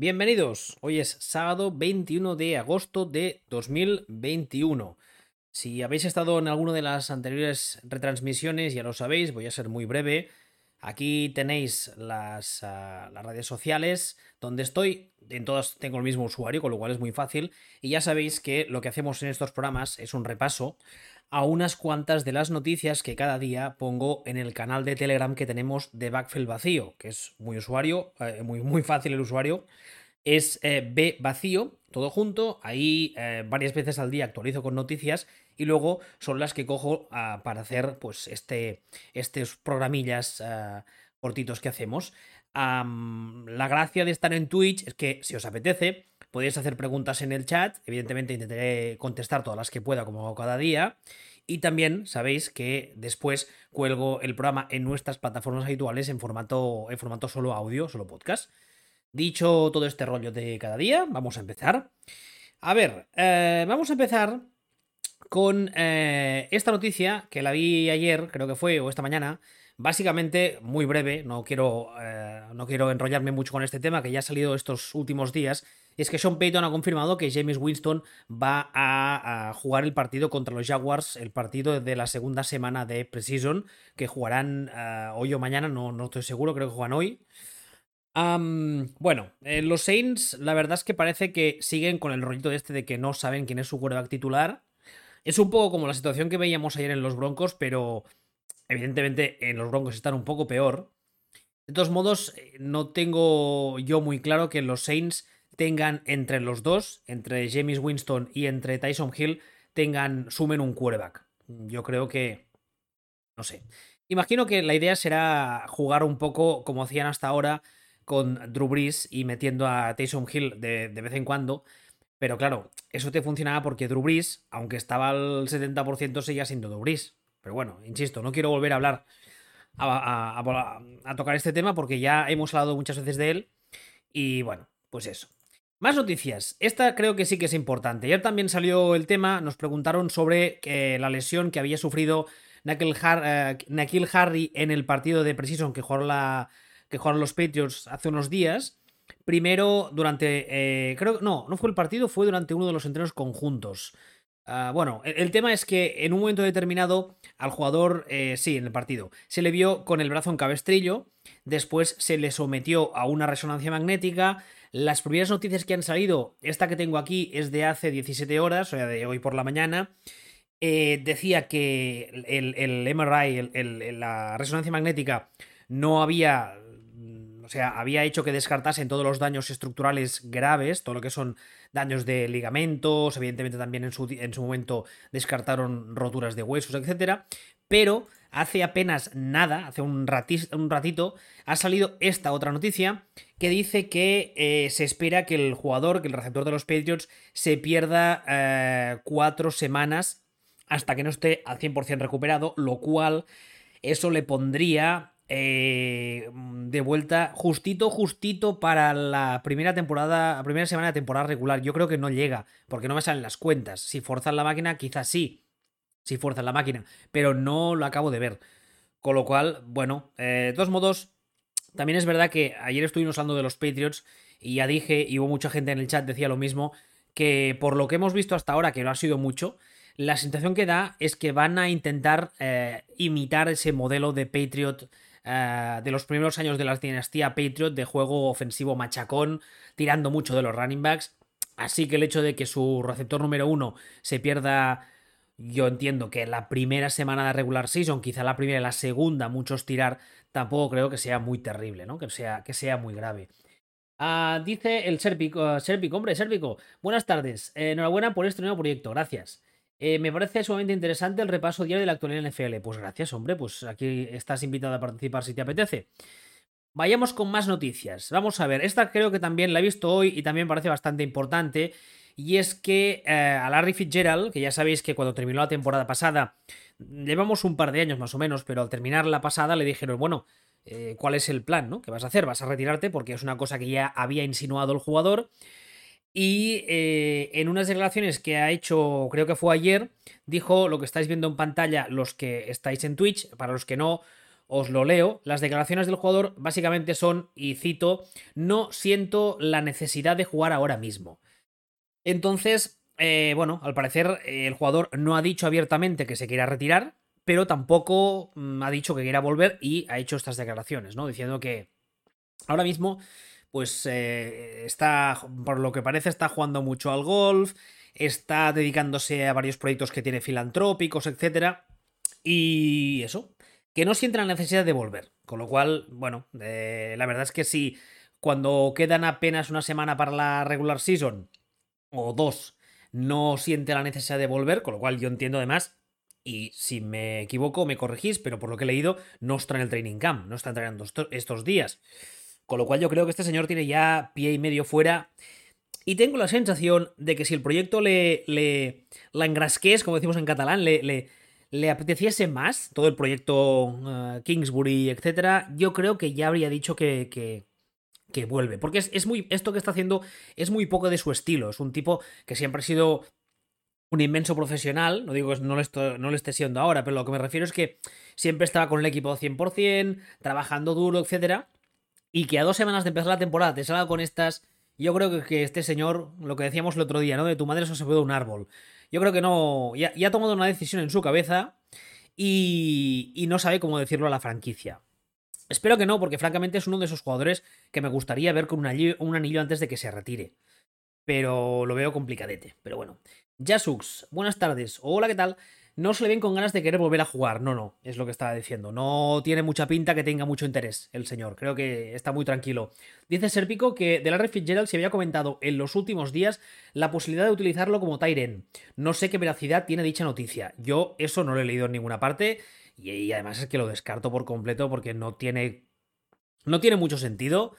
Bienvenidos, hoy es sábado 21 de agosto de 2021. Si habéis estado en alguna de las anteriores retransmisiones, ya lo sabéis, voy a ser muy breve. Aquí tenéis las, ah, las, redes sociales donde estoy. En todas tengo el mismo usuario, con lo cual es muy fácil. Y ya sabéis que lo que hacemos en estos programas es un repaso a unas cuantas de las noticias que cada día pongo en el canal de Telegram que tenemos de Backfield Vacío, que es muy usuario, eh, muy, muy fácil el usuario. Es eh, B Vacío, todo junto. Ahí eh, varias veces al día actualizo con noticias y luego son las que cojo ah, para hacer pues este, estos programillas ah, cortitos que hacemos. la gracia de estar en Twitch es que si os apetece, podéis hacer preguntas en el chat. Evidentemente intentaré contestar todas las que pueda como cada día. Y también sabéis que después cuelgo el programa en nuestras plataformas habituales en formato, en formato solo audio, solo podcast. Dicho todo este rollo de cada día, vamos a empezar. A ver, eh, vamos a empezar con eh, esta noticia que la vi ayer, creo que fue, o esta mañana. Básicamente, muy breve, no quiero, eh, no quiero enrollarme mucho con este tema que ya ha salido estos últimos días es que Sean Payton ha confirmado que James Winston va a, jugar el partido contra los Jaguars, el partido de la segunda semana de Precision, que jugarán eh, hoy o mañana, no, no estoy seguro, creo que juegan hoy. bueno, eh, los Saints, la verdad es que parece que siguen con el rollito este de que no saben quién es su quarterback titular. Es un poco como la situación que veíamos ayer en los Broncos, pero evidentemente en los Broncos están un poco peor. De todos modos, eh, no tengo yo muy claro que los Saints tengan entre los dos, entre James Winston y entre Tyson Hill, tengan, sumen un quarterback. Yo creo que, no sé. Imagino que la idea será jugar un poco como hacían hasta ahora con Drew Brees y metiendo a Tyson Hill de, vez en cuando. Pero claro, eso te funcionaba porque Drew Brees, aunque estaba al 70%, seguía siendo Drew Brees. Pero bueno, insisto, no quiero volver a hablar a, a, tocar este tema porque ya hemos hablado muchas veces de él. Y bueno, pues eso. Más noticias. Esta creo que sí que es importante. Ayer también salió el tema, nos preguntaron sobre eh, la lesión que había sufrido Nakil, eh, Harry en el partido de Precision que jugaron, los Patriots hace unos días. Primero, durante. Eh, creo. No, no fue el partido, fue durante uno de los entrenos conjuntos. Ah, bueno, el, tema es que en un momento determinado al jugador, sí, en el partido, se le vio con el brazo en cabestrillo, después se le sometió a una resonancia magnética, las primeras noticias que han salido, esta que tengo aquí es de hace 17 horas, o sea, de hoy por la mañana. Eh, decía que el, el MRI, la resonancia magnética, no había. O sea, había hecho que descartasen todos los daños estructurales graves, todo lo que son daños de ligamentos, evidentemente también en su, en su momento descartaron roturas de huesos, etc. Pero hace apenas nada, hace un, ratito, ha salido esta otra noticia que dice que eh, se espera que el jugador, que el receptor de los Patriots, se pierda eh, cuatro semanas hasta que no esté al 100% recuperado, lo cual eso le pondría eh, de vuelta justito, justito para la primera temporada, la primera semana de temporada regular. Yo creo que no llega, porque no me salen las cuentas. Si forzan la máquina, quizás sí, si fuerzan la máquina, pero no lo acabo de ver. Con lo cual, bueno, eh, de todos modos, también es verdad que ayer estuvimos hablando de los Patriots y ya dije, y hubo mucha gente en el chat decía lo mismo, que por lo que hemos visto hasta ahora, que no ha sido mucho, la sensación que da es que van a intentar eh, imitar ese modelo de Patriot eh, de los primeros años de la dinastía Patriot, de juego ofensivo machacón, tirando mucho de los running backs. Así que el hecho de que su receptor número uno se pierda yo entiendo que la primera semana de regular season, quizá la primera y la segunda, muchos tirar, tampoco creo que sea muy terrible, ¿no? Que sea, que sea muy grave. Ah, dice el Serpico, uh, hombre, Serpico, buenas tardes, eh, enhorabuena por este nuevo proyecto, gracias. Eh, me parece sumamente interesante el repaso diario de la actualidad en NFL. Pues gracias, hombre, pues aquí estás invitado a participar si te apetece. Vayamos con más noticias. Vamos a ver, esta creo que también la he visto hoy y también parece bastante importante y es que eh, a Larry Fitzgerald, que ya sabéis que cuando terminó la temporada pasada, llevamos un par de años más o menos, pero al terminar la pasada le dijeron, bueno, eh, ¿cuál es el plan? ¿no? ¿Qué vas a hacer? ¿Vas a retirarte? Porque es una cosa que ya había insinuado el jugador. Y eh, en unas declaraciones que ha hecho, creo que fue ayer, dijo lo que estáis viendo en pantalla los que estáis en Twitch, para los que no, os lo leo. Las declaraciones del jugador básicamente son, y cito, no siento la necesidad de jugar ahora mismo. Entonces, eh, bueno, al parecer eh, el jugador no ha dicho abiertamente que se quiera retirar, pero tampoco mm, ha dicho que quiera volver y ha hecho estas declaraciones, ¿no? Diciendo que ahora mismo, pues eh, está, por lo que parece, está jugando mucho al golf, está dedicándose a varios proyectos que tiene filantrópicos, etc. Y eso, que no siente la necesidad de volver. Con lo cual, bueno, eh, la verdad es que si cuando quedan apenas una semana para la regular season, o dos, no siente la necesidad de volver, con lo cual yo entiendo además, y si me equivoco me corregís, pero por lo que he leído, no está en el training camp, no está entrenando estos días. Con lo cual yo creo que este señor tiene ya pie y medio fuera. Y tengo la sensación de que si el proyecto le, le la engrasqués, como decimos en catalán, le, le, le apeteciese más todo el proyecto eh, Kingsbury, etc., yo creo que ya habría dicho que, que, vuelve. Porque es, muy. Esto que está haciendo es muy poco de su estilo. Es un tipo que siempre ha sido un inmenso profesional. No digo que no lo, no esté siendo ahora, pero lo que me refiero es que siempre estaba con el equipo 100%, trabajando duro, etc. Y que a dos semanas de empezar la temporada te salga con estas. Yo creo que, este señor, lo que decíamos el otro día, ¿no? De tu madre eso se puede un árbol. Yo creo que no. Ya, ha tomado una decisión en su cabeza y, y no sabe cómo decirlo a la franquicia. Espero que no, porque francamente es uno de esos jugadores que me gustaría ver con un anillo, antes de que se retire. Pero lo veo complicadete. Pero bueno. Jasux, buenas tardes. Hola, ¿qué tal? No se le ven con ganas de querer volver a jugar. No, no, es lo que estaba diciendo. No tiene mucha pinta que tenga mucho interés el señor. Creo que está muy tranquilo. Dice Serpico que de Larry Fitzgerald se había comentado en los últimos días la posibilidad de utilizarlo como Tyren. No sé qué veracidad tiene dicha noticia. Yo eso no lo he leído en ninguna parte y, además es que lo descarto por completo porque no tiene. No tiene mucho sentido.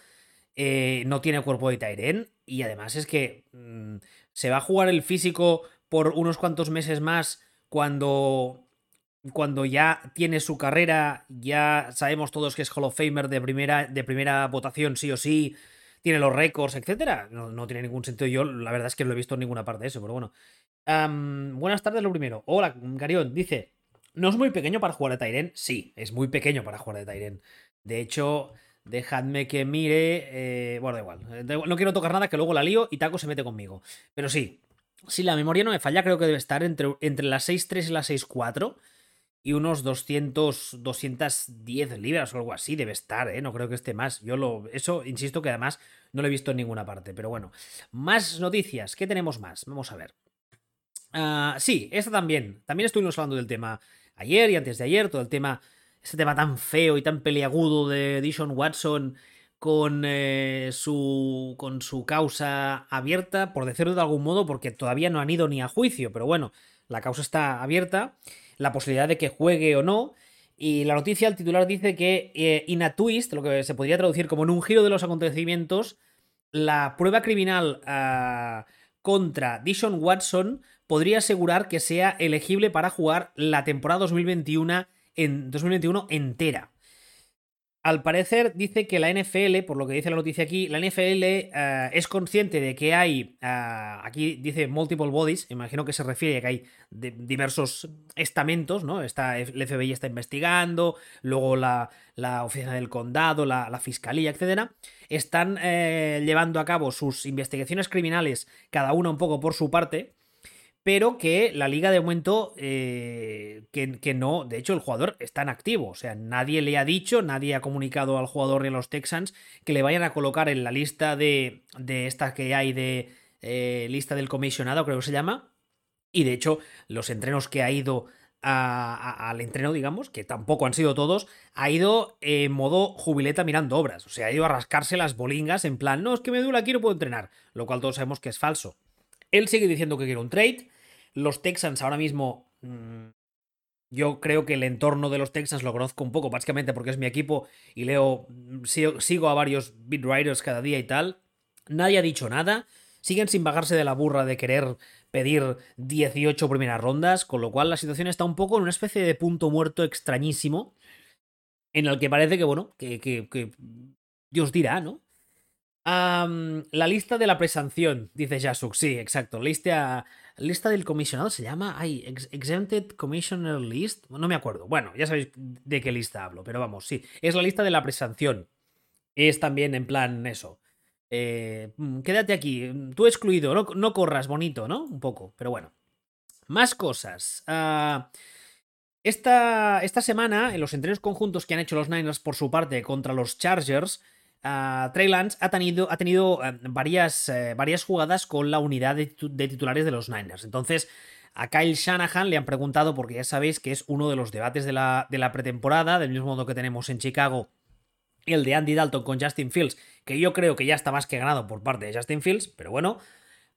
Eh, no tiene cuerpo de Tyren y además es que mm, se va a jugar el físico por unos cuantos meses más cuando, cuando ya tiene su carrera, ya sabemos todos que es Hall of Famer de primera, de primera votación, sí o sí, tiene los récords, etcétera. No, tiene ningún sentido. Yo, la verdad es que no he visto en ninguna parte de eso, pero bueno. buenas tardes, lo primero. Hola, Garión. Dice: ¿No es muy pequeño para jugar de Tyren? Sí, es muy pequeño para jugar de Tyren. De hecho, dejadme que mire. Eh, bueno, da igual. No quiero tocar nada, que luego la lío y Taco se mete conmigo. Pero sí, si la memoria no me falla, creo que debe estar entre, entre las 6.3 y las 6.4 y unos 200, 210 libras o algo así debe estar, ¿eh? No creo que esté más. Yo lo. Eso, insisto que además no lo he visto en ninguna parte. Pero bueno. Más noticias. ¿Qué tenemos más? Vamos a ver. Ah, sí, esta también. También estuvimos hablando del tema ayer y antes de ayer. Todo el tema. Este tema tan feo y tan peliagudo de Dishon Watson con, eh, su, con su causa abierta, por decirlo de algún modo, porque todavía no han ido ni a juicio, pero bueno, la causa está abierta, la posibilidad de que juegue o no. Y la noticia, el titular dice que eh, in a twist, lo que se podría traducir como en un giro de los acontecimientos, la prueba criminal ah, contra Dishon Watson podría asegurar que sea elegible para jugar la temporada 2021, en, 2021 entera. Al parecer dice que la NFL, por lo que dice la noticia aquí, la NFL eh, es consciente de que hay, eh, aquí dice multiple bodies, imagino que se refiere a que hay diversos estamentos, ¿no? Está, el FBI está investigando, luego la, oficina del condado, la, fiscalía, etcétera, están eh, llevando a cabo sus investigaciones criminales, cada una un poco por su parte, pero que la liga de momento eh, que, no, de hecho el jugador está en activo, o sea, nadie le ha dicho, nadie ha comunicado al jugador ni a los Texans que le vayan a colocar en la lista de, de esta que hay de eh, lista del comisionado, creo que se llama, y de hecho los entrenos que ha ido al entreno, digamos, que tampoco han sido todos, ha ido en modo jubileta mirando obras, o sea, ha ido a rascarse las bolingas en plan, no, es que me duele aquí, no puedo entrenar, lo cual todos sabemos que es falso. Él sigue diciendo que quiere un trade. Los Texans ahora mismo. Mm, yo creo que el entorno de los Texans lo conozco un poco, básicamente porque es mi equipo y leo. Mm, sigo, a varios beat writers cada día y tal. Nadie ha dicho nada. Siguen sin bajarse de la burra de querer pedir 18 primeras rondas, con lo cual la situación está un poco en una especie de punto muerto extrañísimo, en el que parece que, bueno, que, que, que Dios dirá, ¿no? La lista de la presanción, dice Jasuk. Sí, exacto. Lista, lista del comisionado se llama. Ay, Exempted Commissioner List. No me acuerdo. Bueno, ya sabéis de qué lista hablo, pero vamos, sí. Es la lista de la presanción. Es también en plan eso. Eh, mm, quédate aquí, tú excluido, no, corras, bonito, ¿no? Un poco, pero bueno. Más cosas. Ah, esta, esta, semana, en los entrenos conjuntos que han hecho los Niners por su parte contra los Chargers, uh, Trey Lance ha tenido, ha tenido eh, varias, eh, varias, jugadas con la unidad de, titulares de los Niners. Entonces, a Kyle Shanahan le han preguntado, porque ya sabéis que es uno de los debates de la, de la pretemporada, del mismo modo que tenemos en Chicago el de Andy Dalton con Justin Fields, que yo creo que ya está más que ganado por parte de Justin Fields, pero bueno.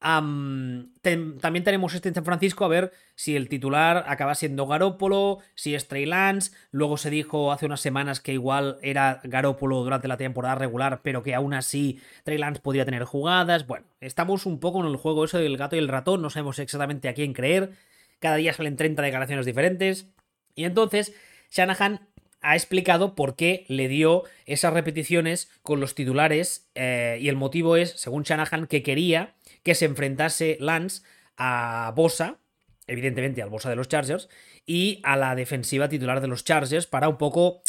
También tenemos este en San Francisco a ver si el titular acaba siendo Garópolo, si es Trey Lance. Luego se dijo hace unas semanas que igual era Garópolo durante la temporada regular, pero que aún así Trey Lance podría tener jugadas. Bueno, estamos un poco en el juego eso del gato y el ratón, no sabemos exactamente a quién creer. Cada día salen 30 declaraciones diferentes. Y entonces Shanahan ha explicado por qué le dio esas repeticiones con los titulares eh, y el motivo es, según Shanahan, que quería que se enfrentase Lance a Bosa, evidentemente al Bosa de los Chargers, y a la defensiva titular de los Chargers para un poco...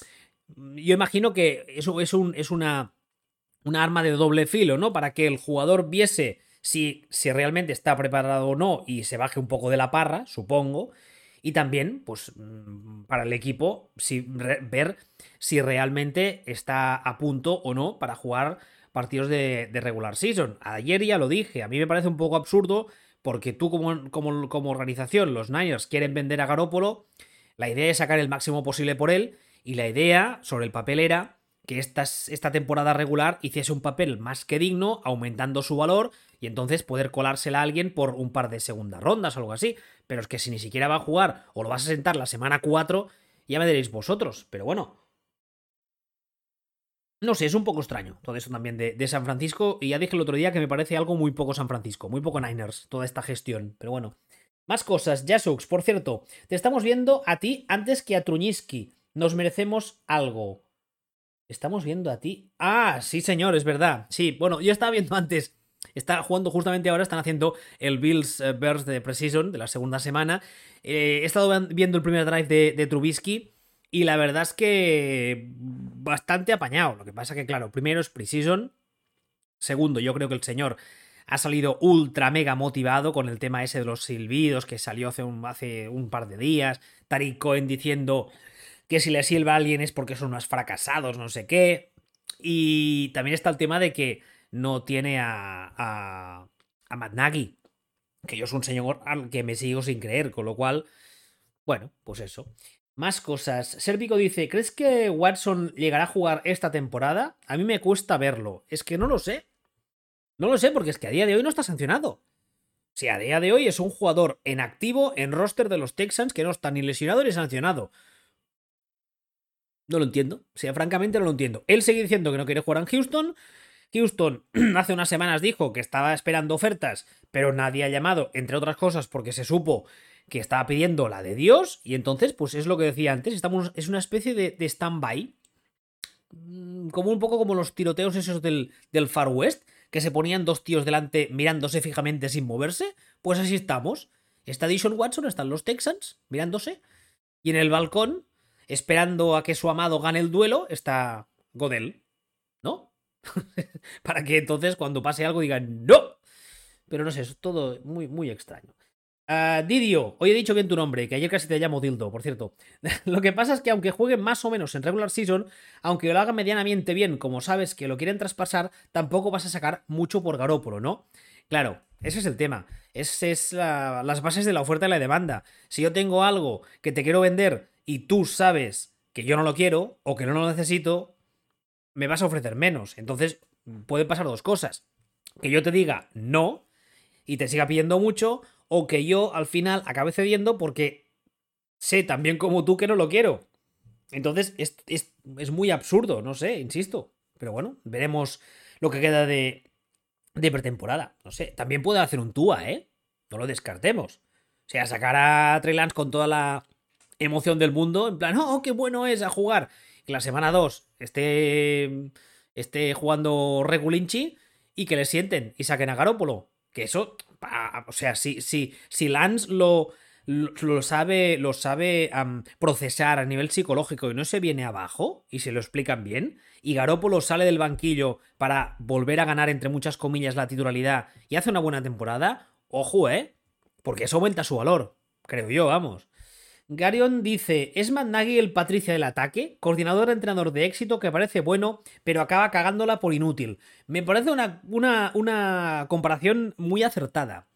Yo imagino que eso es, un, una, una arma de doble filo, ¿no? Para que el jugador viese si, si realmente está preparado o no y se baje un poco de la parra, supongo, y también, pues, mm, para el equipo, ver si realmente está a punto o no para jugar partidos de, regular season. Ayer ya lo dije, a mí me parece un poco absurdo porque tú como, como, organización, los Niners quieren vender a Garópolo, la idea es sacar el máximo posible por él y la idea sobre el papel era que esta, esta temporada regular hiciese un papel más que digno, aumentando su valor y entonces poder colársela a alguien por un par de segundas rondas o algo así. Pero es que si ni siquiera va a jugar o lo vas a sentar la semana 4, ya me diréis vosotros. Pero bueno. No sé, es un poco extraño todo eso también de, San Francisco. Y ya dije el otro día que me parece algo muy poco San Francisco, muy poco Niners, toda esta gestión. Pero bueno. Más cosas, Jasux, por cierto, te estamos viendo a ti antes que a Truñiski. Nos merecemos algo. Estamos viendo a ti. Ah, sí, señor, es verdad. Sí, bueno, yo estaba viendo antes Está jugando justamente ahora, están haciendo el Bills eh, Bears de Precision de la segunda semana. Eh, he estado viendo el primer drive de, Trubisky y la verdad es que bastante apañado. Lo que pasa que, claro, primero es Precision. Segundo, yo creo que el señor ha salido ultra mega motivado con el tema ese de los silbidos que salió hace un, hace un par de días. Tariq Cohen diciendo que si le silba a alguien es porque son unos fracasados, no sé qué. Y también está el tema de que no tiene a, a, a Matt Nagy, que yo soy un señor al que me sigo sin creer, con lo cual, bueno, pues eso. Más cosas. Serpico dice, ¿crees que Watson llegará a jugar esta temporada? A mí me cuesta verlo. Es que no lo sé. No lo sé porque es que a día de hoy no está sancionado. Si a día de hoy es un jugador en activo en roster de los Texans que no está ni lesionado ni sancionado. No lo entiendo. O sea, francamente no lo entiendo. Él sigue diciendo que no quiere jugar en Houston. Houston hace unas semanas dijo que estaba esperando ofertas, pero nadie ha llamado, entre otras cosas, porque se supo que estaba pidiendo la de Dios, y entonces, pues es lo que decía antes, estamos, es una especie de, de stand-by, mm, como un poco como los tiroteos esos del, del Far West, que se ponían dos tíos delante mirándose fijamente sin moverse, pues así estamos. Está Dishon Watson, están los Texans mirándose, y en el balcón, esperando a que su amado gane el duelo, está Godel, ¿no? para que entonces cuando pase algo digan ¡No! Pero no sé, es todo muy, muy extraño. Uh, Didio, hoy he dicho bien tu nombre, que ayer casi te llamo Dildo, por cierto. lo que pasa es que aunque juegue más o menos en regular season, aunque lo haga medianamente bien, como sabes que lo quieren traspasar, tampoco vas a sacar mucho por Garópolo, ¿no? Claro, ese es el tema. Ese es las bases de la oferta y la demanda. Si yo tengo algo que te quiero vender y tú sabes que yo no lo quiero o que no lo necesito, me vas a ofrecer menos. Entonces, pueden pasar dos cosas. Que yo te diga no y te siga pidiendo mucho, o que yo al final acabe cediendo porque sé también como tú que no lo quiero. Entonces, es, es, muy absurdo, no sé, insisto. Pero bueno, veremos lo que queda de, de pretemporada. No sé, también puede hacer un Tua, ¿eh? No lo descartemos. O sea, sacar a Trey Lance con toda la emoción del mundo, en plan, oh, qué bueno es a jugar que la semana 2 esté, esté jugando Regulinchi y que le sienten y saquen a Garópolo. Que eso o sea, si, si, si Lance lo, lo, sabe, lo sabe procesar a nivel psicológico y no se viene abajo y se lo explican bien, y Garópolo sale del banquillo para volver a ganar, entre muchas comillas, la titularidad y hace una buena temporada, ojo, ¿eh? Porque eso aumenta su valor, creo yo, vamos. Garion dice, ¿es Matt el Patricia del ataque? Coordinador entrenador de éxito que parece bueno, pero acaba cagándola por inútil. Me parece una, una, una comparación muy acertada.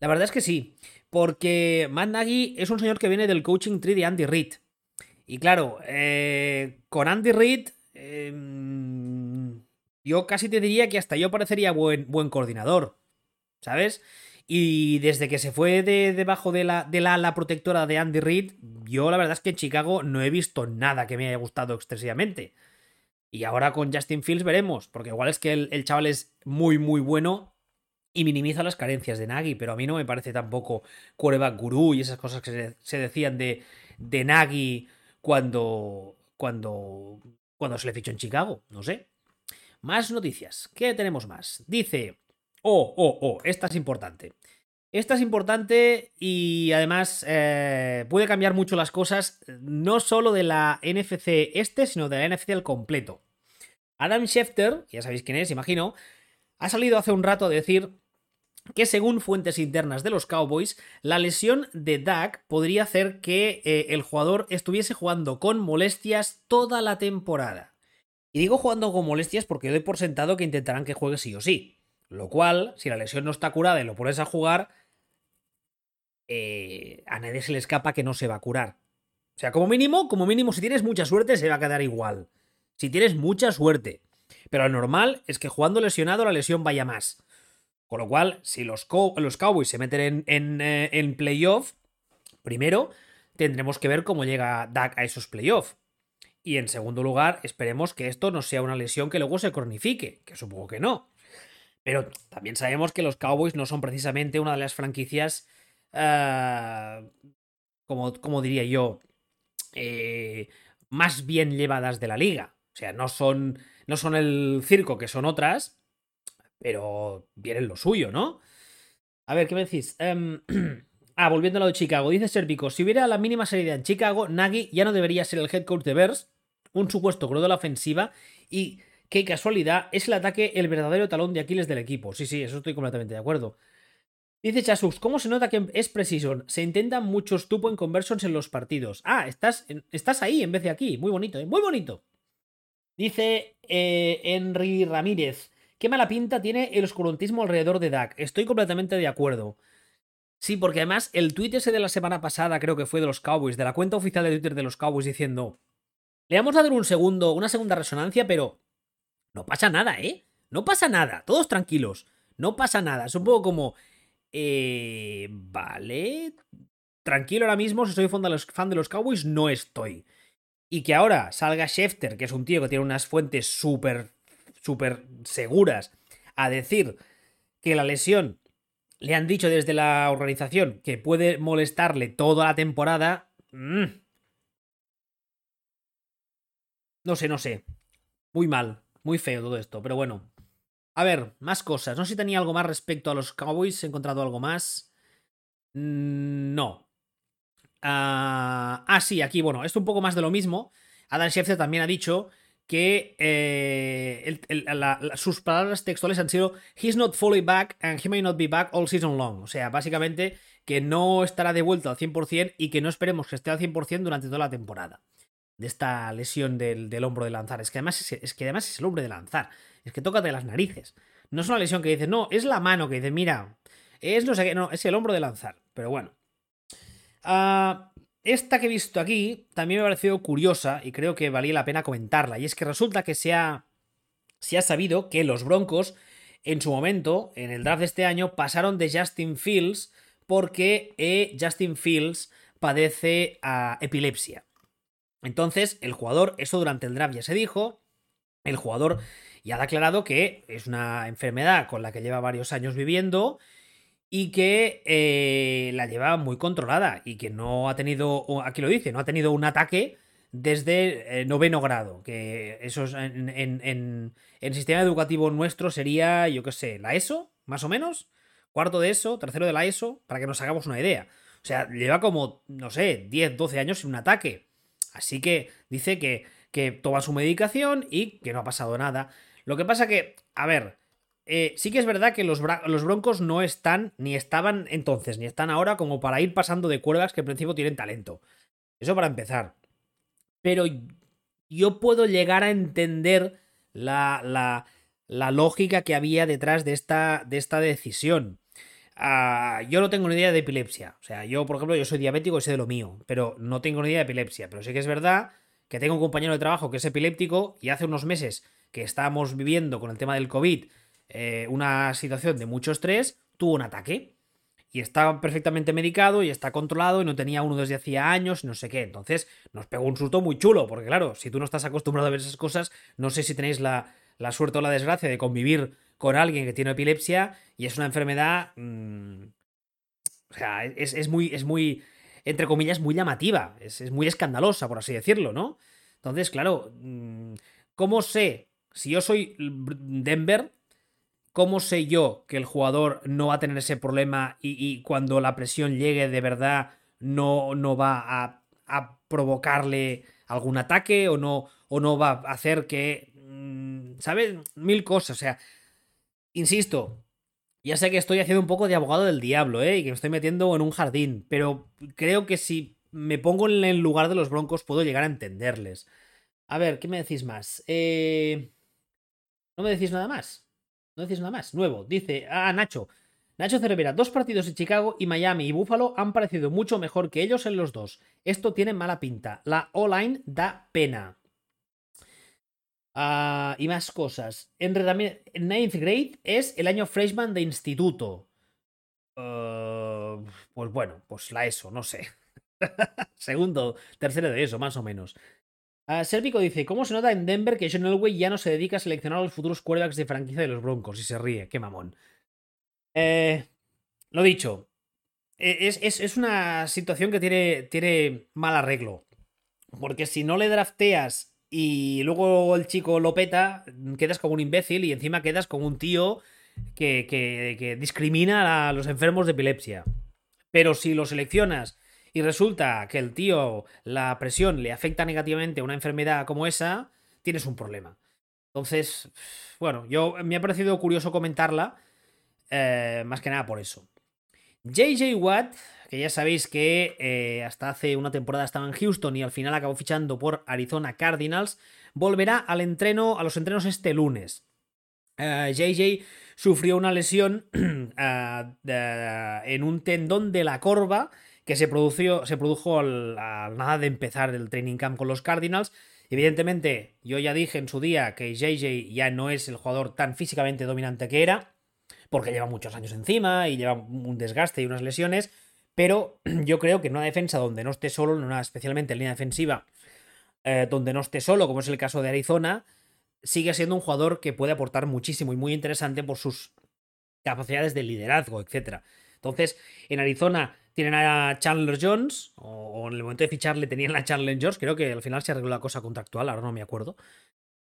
La verdad es que sí, porque Matt Nagy es un señor que viene del coaching tree de Andy Reid. Y claro, eh, con Andy Reid, em, yo casi te diría que hasta yo parecería buen, buen coordinador, ¿sabes? Y desde que se fue de, debajo de la, de la ala protectora de Andy Reid, yo la verdad es que en Chicago no he visto nada que me haya gustado excesivamente. Y ahora con Justin Fields veremos, porque igual es que el, chaval es muy, muy bueno y minimiza las carencias de Nagy, pero a mí no me parece tampoco quarterback gurú y esas cosas que se, decían de, de Nagy cuando, cuando, cuando se le fichó en Chicago, no sé. Más noticias. ¿Qué tenemos más? Dice Oh, oh, oh, esta es importante. Esta es importante y además eh, puede cambiar mucho las cosas, no solo de la NFC este, sino de la NFC al completo. Adam Schefter, ya sabéis quién es, imagino, ha salido hace un rato a decir que según fuentes internas de los Cowboys, la lesión de Dak podría hacer que eh, el jugador estuviese jugando con molestias toda la temporada. Y digo jugando con molestias porque doy por sentado que intentarán que juegue sí o sí. Lo cual, si la lesión no está curada y lo pones a jugar, eh, a nadie se le escapa que no se va a curar. O sea, como mínimo, como mínimo, si tienes mucha suerte, se va a quedar igual. Si tienes mucha suerte. Pero lo normal es que jugando lesionado la lesión vaya más. Con lo cual, si los, los Cowboys se meten en, en, eh, en playoff, primero tendremos que ver cómo llega Dak a esos playoffs. Y en segundo lugar, esperemos que esto no sea una lesión que luego se cronifique, que supongo que no. Pero también sabemos que los Cowboys no son precisamente una de las franquicias, uh, como, como, diría yo, eh, más bien llevadas de la liga. O sea, no son, no son el circo que son otras, pero vienen lo suyo, ¿no? A ver, ¿qué me decís? Um, ah, volviendo a lo de Chicago. Dice Servico, si hubiera la mínima salida en Chicago, Nagy ya no debería ser el head coach de Bears, un supuesto cruz de la ofensiva, y Qué casualidad, es el ataque el verdadero talón de Aquiles del equipo. Sí, sí, eso estoy completamente de acuerdo. Dice Chasux, ¿cómo se nota que es Precision? Se intentan muchos two point conversions en los partidos. Ah, estás, estás ahí en vez de aquí. Muy bonito, ¿eh? Muy bonito. Dice eh, Henry Ramírez, qué mala pinta tiene el oscurantismo alrededor de Dak. Estoy completamente de acuerdo. Sí, porque además el tweet ese de la semana pasada, creo que fue de los Cowboys, de la cuenta oficial de Twitter de los Cowboys, diciendo, le vamos a dar un segundo, una segunda resonancia, pero no pasa nada, ¿eh? No pasa nada, todos tranquilos. No pasa nada. Es un poco como... Eh, vale. Tranquilo ahora mismo, si soy fan de, los, Cowboys, no estoy. Y que ahora salga Schefter, que es un tío que tiene unas fuentes súper, súper seguras, a decir que la lesión le han dicho desde la organización que puede molestarle toda la temporada. Mm. No sé, no sé. Muy mal. Muy feo todo esto, pero bueno. A ver, más cosas. No sé si tenía algo más respecto a los Cowboys. ¿He encontrado algo más? Mm, no. ah, ah sí, aquí, bueno, esto un poco más de lo mismo. Adam Schefter también ha dicho que eh, sus palabras textuales han sido He's not fully back and he may not be back all season long. O sea, básicamente que no estará de vuelta al 100% y que no esperemos que esté al 100% durante toda la temporada de esta lesión del, hombro de lanzar. Es que, además es, que además es el hombro de lanzar. Es que toca de las narices. No es una lesión que dice, no, es la mano que dice, mira, es no sé qué, no, es el hombro de lanzar. Pero bueno. Ah, esta que he visto aquí también me ha parecido curiosa y creo que valía la pena comentarla. Y es que resulta que se ha, se ha sabido que los Broncos, en su momento, en el draft de este año, pasaron de Justin Fields porque eh, Justin Fields padece a epilepsia. Entonces, el jugador, eso durante el draft ya se dijo, el jugador ya ha declarado que es una enfermedad con la que lleva varios años viviendo y que eh, la lleva muy controlada y que no ha tenido, aquí lo dice, no ha tenido un ataque desde eh, noveno grado, que eso es en, en, en, el sistema educativo nuestro sería, yo qué sé, la ESO, más o menos, cuarto de eso, tercero de la ESO, para que nos hagamos una idea. O sea, lleva como, no sé, 10, 12 años sin un ataque. Así que dice que, toma su medicación y que no ha pasado nada. Lo que pasa que, a ver, eh, sí que es verdad que los, Broncos no están, ni estaban entonces, ni están ahora como para ir pasando de cuerdas que en principio tienen talento. Eso para empezar. Pero yo puedo llegar a entender la, lógica que había detrás de esta decisión. Uh, yo no tengo ni idea de epilepsia. O sea, yo, por ejemplo, yo soy diabético y sé de lo mío, pero no tengo ni idea de epilepsia. Pero sí que es verdad que tengo un compañero de trabajo que es epiléptico y hace unos meses que estábamos viviendo con el tema del COVID eh, una situación de mucho estrés, tuvo un ataque. Y está perfectamente medicado y está controlado y no tenía uno desde hacía años, no sé qué. Entonces nos pegó un susto muy chulo, porque claro, si tú no estás acostumbrado a ver esas cosas, no sé si tenéis la, la suerte o la desgracia de convivir con alguien que tiene epilepsia y es una enfermedad... Mmm, o sea, es, es, muy, es muy, entre comillas, muy llamativa, es, es, muy escandalosa, por así decirlo, ¿no? Entonces, claro, mm, ¿cómo sé? Si yo soy Denver, ¿cómo sé yo que el jugador no va a tener ese problema y, cuando la presión llegue de verdad no, no va a, a, provocarle algún ataque o no, o no va a hacer que... Mmm, ¿Sabes? Mil cosas, o sea, Insisto, ya sé que estoy haciendo un poco de abogado del diablo, ¿eh? Y que me estoy metiendo en un jardín, pero creo que si me pongo en el lugar de los broncos puedo llegar a entenderles. A ver, ¿qué me decís más? Eh... ¿No me decís nada más? ¿No decís nada más? Nuevo, dice... Ah, Nacho. Nacho Cervera, dos partidos en Chicago y Miami y Buffalo han parecido mucho mejor que ellos en los dos. Esto tiene mala pinta. La O-line da pena. Uh, y más cosas. En ninth grade es el año freshman de instituto. Uh, pues bueno, pues la ESO, no sé. Segundo, tercero de eso, más o menos. Uh, Sérvico dice: ¿Cómo se nota en Denver que John Elway ya no se dedica a seleccionar a los futuros quarterbacks de franquicia de los Broncos? Y se ríe, qué mamón. Eh, lo dicho, e-, es, es, es, una situación que tiene, tiene mal arreglo. Porque si no le drafteas y luego el chico lo peta, quedas como un imbécil y encima quedas como un tío que, que, discrimina a los enfermos de epilepsia. Pero si lo seleccionas y resulta que el tío, la presión le afecta negativamente a una enfermedad como esa, tienes un problema. Entonces, bueno, yo me ha parecido curioso comentarla, eh, más que nada por eso. JJ Watt que ya sabéis que eh, hasta hace una temporada estaba en Houston y al final acabó fichando por Arizona Cardinals, volverá al entreno, a los entrenos este lunes. Uh, eh, JJ sufrió una lesión de, en un tendón de la corva que se, produjo, se produjo al, al, nada de empezar el training camp con los Cardinals. Evidentemente, yo ya dije en su día que JJ ya no es el jugador tan físicamente dominante que era, porque lleva muchos años encima y lleva un desgaste y unas lesiones. Pero yo creo que en una defensa donde no esté solo, una, especialmente en línea defensiva, eh, donde no esté solo, como es el caso de Arizona, sigue siendo un jugador que puede aportar muchísimo y muy interesante por sus capacidades de liderazgo, etc. Entonces, en Arizona tienen a Chandler Jones, o en el momento de ficharle tenían a Chandler Jones, creo que al final se arregló la cosa contractual, ahora no me acuerdo.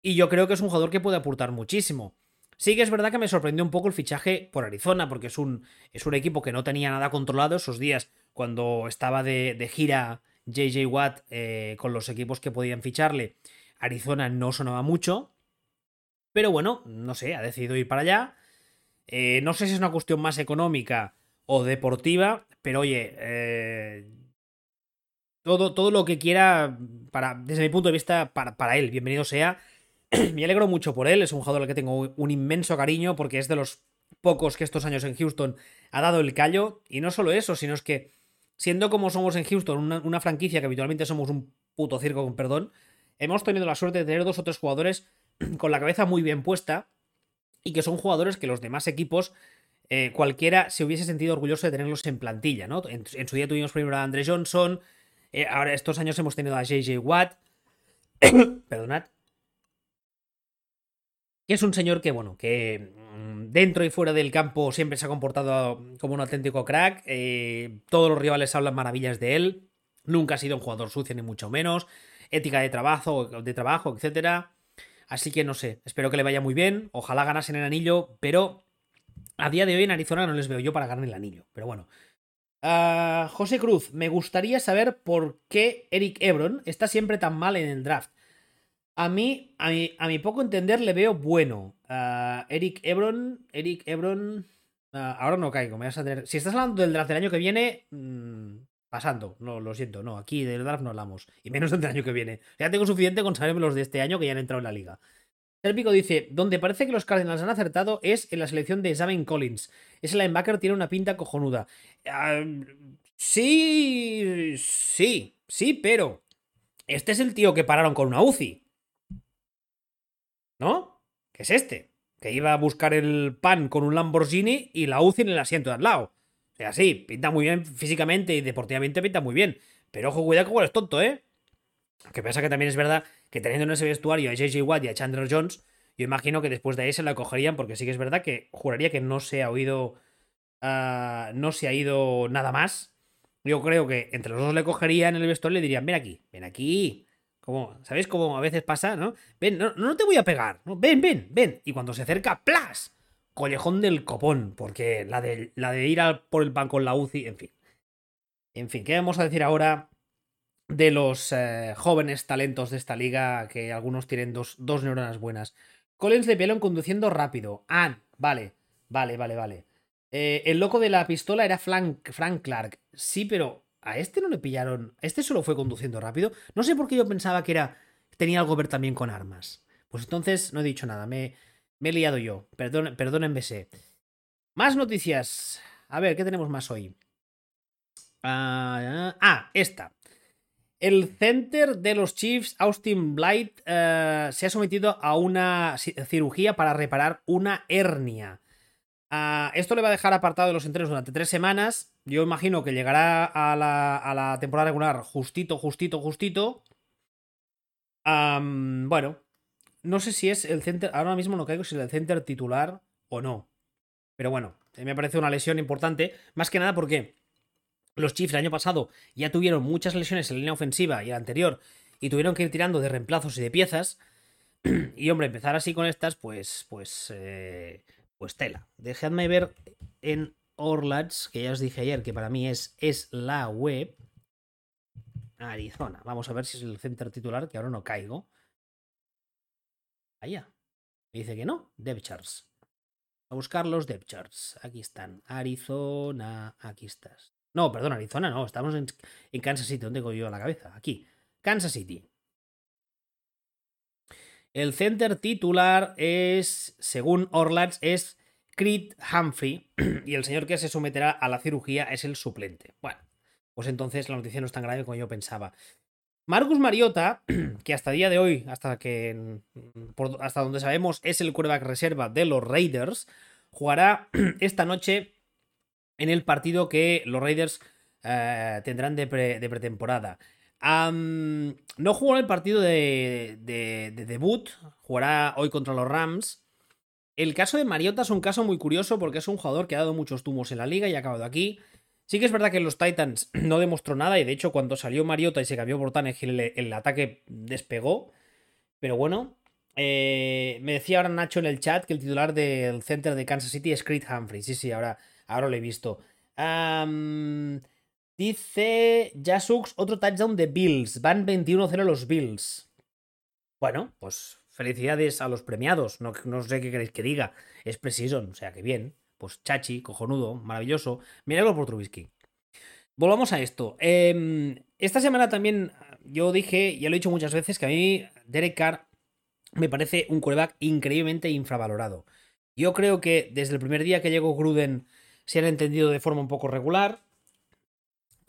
Y yo creo que es un jugador que puede aportar muchísimo. Sí que es verdad que me sorprendió un poco el fichaje por Arizona, porque es un, es un equipo que no tenía nada controlado esos días cuando estaba de, de gira JJ Watt eh, con los equipos que podían ficharle. Arizona no sonaba mucho. Pero bueno, no sé, ha decidido ir para allá. Eh, no sé si es una cuestión más económica o deportiva, pero oye, eh, todo, todo lo que quiera, para, desde mi punto de vista, para, para él, bienvenido sea. me alegro mucho por él, es un jugador al que tengo un inmenso cariño porque es de los pocos que estos años en Houston ha dado el callo. Y no solo eso, sino es que, siendo como somos en Houston, una, franquicia que habitualmente somos un puto circo, con perdón, hemos tenido la suerte de tener dos o tres jugadores con la cabeza muy bien puesta y que son jugadores que los demás equipos, eh, cualquiera se hubiese sentido orgulloso de tenerlos en plantilla, ¿no? En, en su día tuvimos primero a Andre Johnson, eh, ahora estos años hemos tenido a JJ Watt, perdonad, es un señor que, bueno, que mm, dentro y fuera del campo siempre se ha comportado como un auténtico crack. Eh, todos los rivales hablan maravillas de él. Nunca ha sido un jugador sucio, ni mucho menos. Ética de trabajo, de trabajo, etc. Así que no sé, espero que le vaya muy bien. Ojalá ganasen el anillo, pero A día de hoy en Arizona no les veo yo para ganar el anillo, pero bueno. Ah, José Cruz, me gustaría saber por qué Eric Ebron está siempre tan mal en el draft. A mí, a mi, poco entender, le veo bueno. Eric Ebron, Eric Ebron. Ah, ahora no caigo, me vas a tener. Si estás hablando del draft del año que viene, mm, pasando. No, lo siento, no. Aquí del draft no hablamos. Y menos del año que viene. Ya tengo suficiente con saberme los de este año que ya han entrado en la liga. Serpico dice, donde parece que los Cardinals han acertado es en la selección de Zane Collins. Ese linebacker tiene una pinta cojonuda. Ah, sí, sí, sí, pero este es el tío que pararon con una UCI. ¿No? ¿Qué es este? Que iba a buscar el pan con un Lamborghini y la UCI en el asiento de al lado. O pinta muy bien físicamente y deportivamente pinta muy bien. Pero ojo, cuidado que es tonto, ¿eh? Que pasa que también es verdad que teniendo en ese vestuario a JJ Watt y a Chandler Jones, yo imagino que después de ahí se la cogerían, porque sí que es verdad que juraría que no se ha oído. Ah, no se ha ido nada más. Yo creo que entre los dos le cogerían el vestuario y le dirían: Ven aquí, ven aquí. Como, ¿Sabéis cómo a veces pasa, no? Ven, no, no te voy a pegar. Ven, ven, ven. Y cuando se acerca, ¡plas! Collejón del copón. Porque la de, la de ir por el pan con la UCI, en fin. En fin, ¿qué vamos a decir ahora de los eh, jóvenes talentos de esta liga, que algunos tienen dos, neuronas buenas. Collins le pillaron conduciendo rápido. Ah, vale, vale, vale, vale. Eh, el loco de la pistola era Frank, Frank Clark. Sí, pero a este no le pillaron. Este solo fue conduciendo rápido. No sé por qué yo pensaba que era. tenía algo que ver también con armas. Pues entonces no he dicho nada. Me, me he liado yo. Perdón, perdónenme. Más noticias. A ver, ¿qué tenemos más hoy? ah, ah esta. El center de los Chiefs, Austin Blight, eh, se ha sometido a una cirugía para reparar una hernia. Ah, esto le va a dejar apartado de los entrenos durante tres semanas. Yo imagino que llegará a la, temporada regular justito, justito, justito. bueno, no sé si es el center. Ahora mismo no caigo si es el center titular o no. Pero bueno, me parece una lesión importante. Más que nada porque los Chiefs el año pasado ya tuvieron muchas lesiones en la línea ofensiva y el anterior y tuvieron que ir tirando de reemplazos y de piezas. y hombre, empezar así con estas, pues, pues, eh, pues tela. Dejadme ver en Orlats, que ya os dije ayer que para mí es, es la web. Arizona. Vamos a ver si es el center titular, que ahora no caigo. Allá. Me dice que no. Depth charts. A buscar los depth charts. Aquí están. Arizona. Aquí estás. No, perdón, Arizona no. Estamos en, Kansas City. ¿Dónde tengo yo la cabeza? Aquí. Kansas City. El center titular es, según Orlats, es Creed Humphrey. Y el señor que se someterá a la cirugía es el suplente. Bueno, pues entonces la noticia no es tan grave como yo pensaba. Marcus Mariota, que hasta día de hoy, hasta que hasta donde sabemos es el quarterback reserva de los Raiders, jugará esta noche en el partido que los Raiders eh, tendrán de, pretemporada. No jugó en el partido de, debut, jugará hoy contra los Rams. El caso de Mariota es un caso muy curioso porque es un jugador que ha dado muchos tumos en la liga y ha acabado aquí. Sí que es verdad que los Titans no demostró nada y de hecho cuando salió Mariota y se cambió por Tannehill el, el ataque despegó. Pero bueno, eh, me decía ahora Nacho en el chat que el titular del center de Kansas City es Creed Humphrey. Sí, sí, ahora Ahora lo he visto. Dice Jasux, otro touchdown de Bills. Van 21-0 los Bills. Bueno, pues felicidades a los premiados. No, no sé qué queréis que diga. Es Precision, o sea que bien. Pues chachi, cojonudo, maravilloso. Míralo por Trubisky. Volvamos a esto. Em, esta semana también yo dije, ya lo he dicho muchas veces, que a mí Derek Carr me parece un quarterback increíblemente infravalorado. Yo creo que desde el primer día que llegó Gruden se han entendido de forma un poco regular.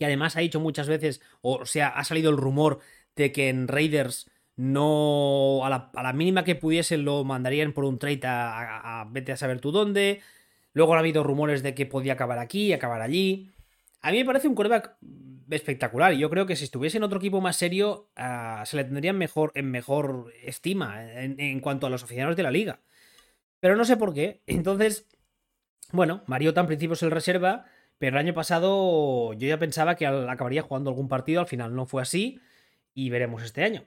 Y además ha dicho muchas veces, o sea, ha salido el rumor de que en Raiders no. A la, mínima que pudiesen lo mandarían por un trade a, vete a saber tú dónde. Luego ha habido rumores de que podía acabar aquí acabar allí. A mí me parece un quarterback espectacular. Y yo creo que si estuviese en otro equipo más serio, ah, se le tendría mejor, en mejor estima en, en, cuanto a los aficionados de la liga. Pero no sé por qué. Entonces, bueno, Mariota en principio es el reserva, pero el año pasado yo ya pensaba que acabaría jugando algún partido, al final no fue así y veremos este año.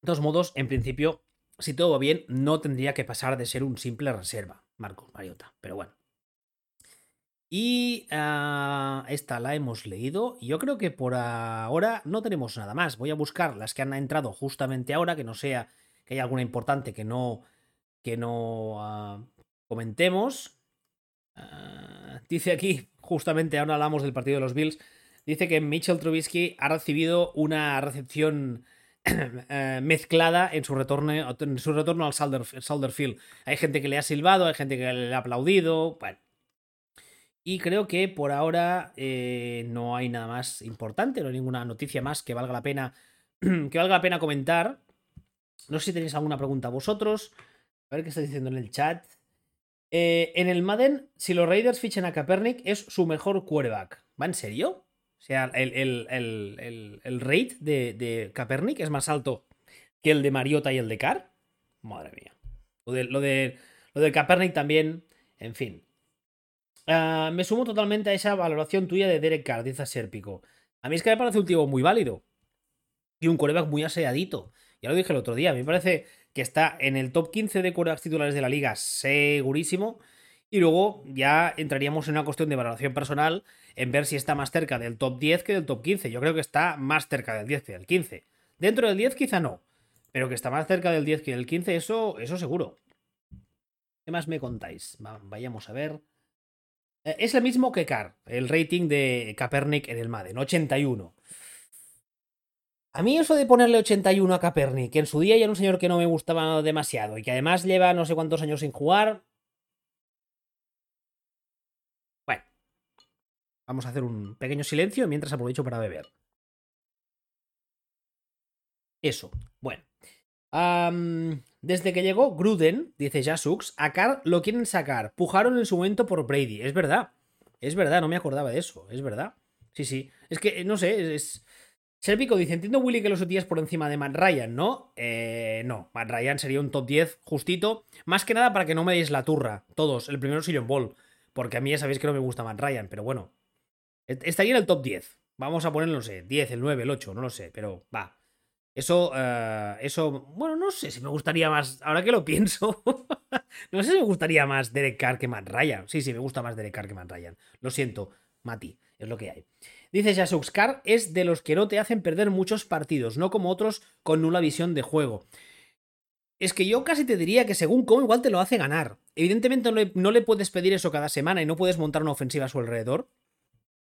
De todos modos, en principio, si todo va bien, no tendría que pasar de ser un simple reserva, Marcos Mariota. Pero bueno. Y ah, esta la hemos leído. Yo creo que por ahora no tenemos nada más. Voy a buscar las que han entrado justamente ahora, que no sea que haya alguna importante que no, que no ah, comentemos. Ah, dice aquí, justamente ahora hablamos del partido de los Bills. Dice que Mitchell Trubisky ha recibido una recepción eh, mezclada en su retorno, en su retorno al. Hay gente que le ha silbado, hay gente que le ha aplaudido. Bueno. Y creo que por ahora eh, no hay nada más importante, no hay ninguna noticia más que valga la pena, que valga la pena comentar. No sé si tenéis alguna pregunta vosotros. A ver qué está diciendo en el chat. Eh, en el Madden, si los Raiders fichan a Kaepernick, es su mejor quarterback. ¿Va en serio? O sea, el, el, rate de, de, Kaepernick es más alto que el de Mariota y el de Carr. Madre mía. Lo de, lo de, lo de Kaepernick también, en fin. Ah, me sumo totalmente a esa valoración tuya de Derek Carr, dice Serpico. A mí es que me parece un tío muy válido. Y un coreback muy aseadito. Ya lo dije el otro día. A mí me parece que está en el top 15 de corebacks titulares de la liga, segurísimo. Y luego ya entraríamos en una cuestión de valoración personal en ver si está más cerca del top 10 que del top 15. Yo creo que está más cerca del 10 que del 15. Dentro del 10 quizá no, pero que está más cerca del 10 que del 15, eso, eso seguro. ¿Qué más me contáis? vayamos a ver. Eh, es el mismo que Car, el rating de Kaepernick en el Madden, 81. A mí eso de ponerle 81 a Kaepernick, que en su día ya era un señor que no me gustaba demasiado y que además lleva no sé cuántos años sin jugar, Vamos a hacer un pequeño silencio mientras aprovecho para beber. Eso. Bueno. desde que llegó Gruden, dice Jasux, a Carl lo quieren sacar. Pujaron en su momento por Brady. Es verdad. Es verdad, no me acordaba de eso. Es verdad. Sí, sí. Es que, no sé, es... Serpico dice, entiendo Willy que los es por encima de Matt Ryan, ¿no? Eh, no, Matt Ryan sería un top 10 justito. Más que nada para que no me deis la turra. Todos. El primero John Ball. Porque a mí ya sabéis que no me gusta Matt Ryan, pero bueno, Estaría en el top 10. Vamos a ponerlo, no sé, 10, el 9, el 8, no lo sé, pero va. Eso, eh, eso, bueno, no sé si me gustaría más, ahora que lo pienso, no sé si me gustaría más Derek Carr que Matt Ryan. Sí, sí, me gusta más Derek Carr que Matt Ryan. Lo siento, Mati, es lo que hay. Dice Jasux, Carr es de los que no te hacen perder muchos partidos, no como otros con nula visión de juego. Es que yo casi te diría que según cómo igual te lo hace ganar. Evidentemente no le, no le puedes pedir eso cada semana y no puedes montar una ofensiva a su alrededor.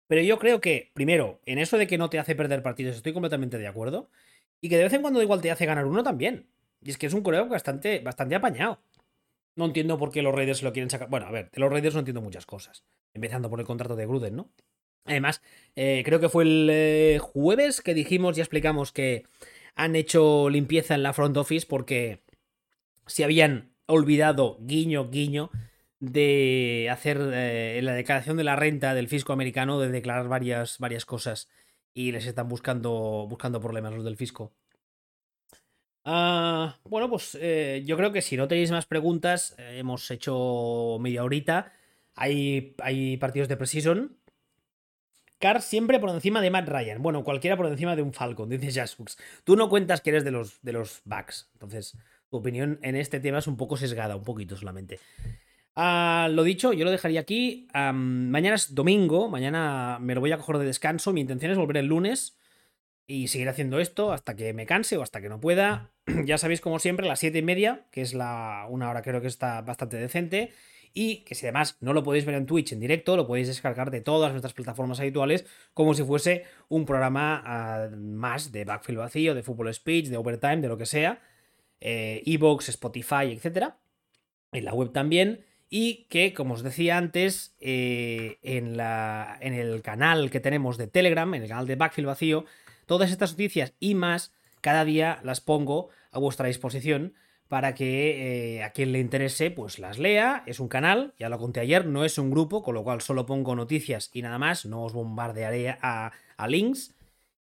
Pero yo creo que, primero, en eso de que no te hace perder partidos estoy completamente de acuerdo. Y que de vez en cuando igual te hace ganar uno también. Y es que es un coreo bastante, bastante apañado. No entiendo por qué los Raiders lo quieren sacar. Bueno, a ver, de los Raiders no entiendo muchas cosas. Empezando por el contrato de Gruden, ¿no? Además, eh, creo que fue el eh, jueves que dijimos y explicamos que han hecho limpieza en la front office porque se habían olvidado, guiño, guiño, de hacer eh, la declaración de la renta del fisco americano, de declarar varias, varias cosas y les están buscando, buscando problemas los del fisco. Ah, bueno, pues yo creo que si no tenéis más preguntas, hemos hecho media horita. Hay, hay partidos de Precision. Car siempre por encima de Matt Ryan. Bueno, cualquiera por encima de un Falcon, dice Jasux. Tú no cuentas que eres de los, de los backs. Entonces, tu opinión en este tema es un poco sesgada, un poquito solamente. Ah, lo dicho, yo lo dejaría aquí. mañana es domingo, mañana me lo voy a coger de descanso. Mi intención es volver el lunes y seguir haciendo esto hasta que me canse o hasta que no pueda. ya sabéis, como siempre, las 7 y media, que es la una hora creo que está bastante decente. Y que si además no lo podéis ver en Twitch en directo, lo podéis descargar de todas nuestras plataformas habituales, como si fuese un programa ah, más de Backfield vacío, de Fútbol Speech, de Overtime, de lo que sea. Eh, Evox, Spotify, etc. En la web también y que, como os decía antes, eh, en, la, en el canal que tenemos de Telegram, en el canal de Backfield Vacío, todas estas noticias y más, cada día las pongo a vuestra disposición para que eh, a quien le interese, pues las lea. Es un canal, ya lo conté ayer, no es un grupo, con lo cual solo pongo noticias y nada más, no os bombardearé a, links.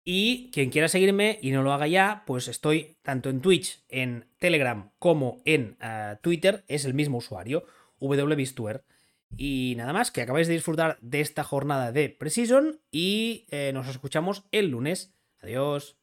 Y quien quiera seguirme y no lo haga ya, pues estoy tanto en Twitch, en Telegram como en eh, Twitter, es el mismo usuario. WBistuer. Y nada más, que acabáis de disfrutar de esta jornada de Precision y eh, nos escuchamos el lunes. Adiós.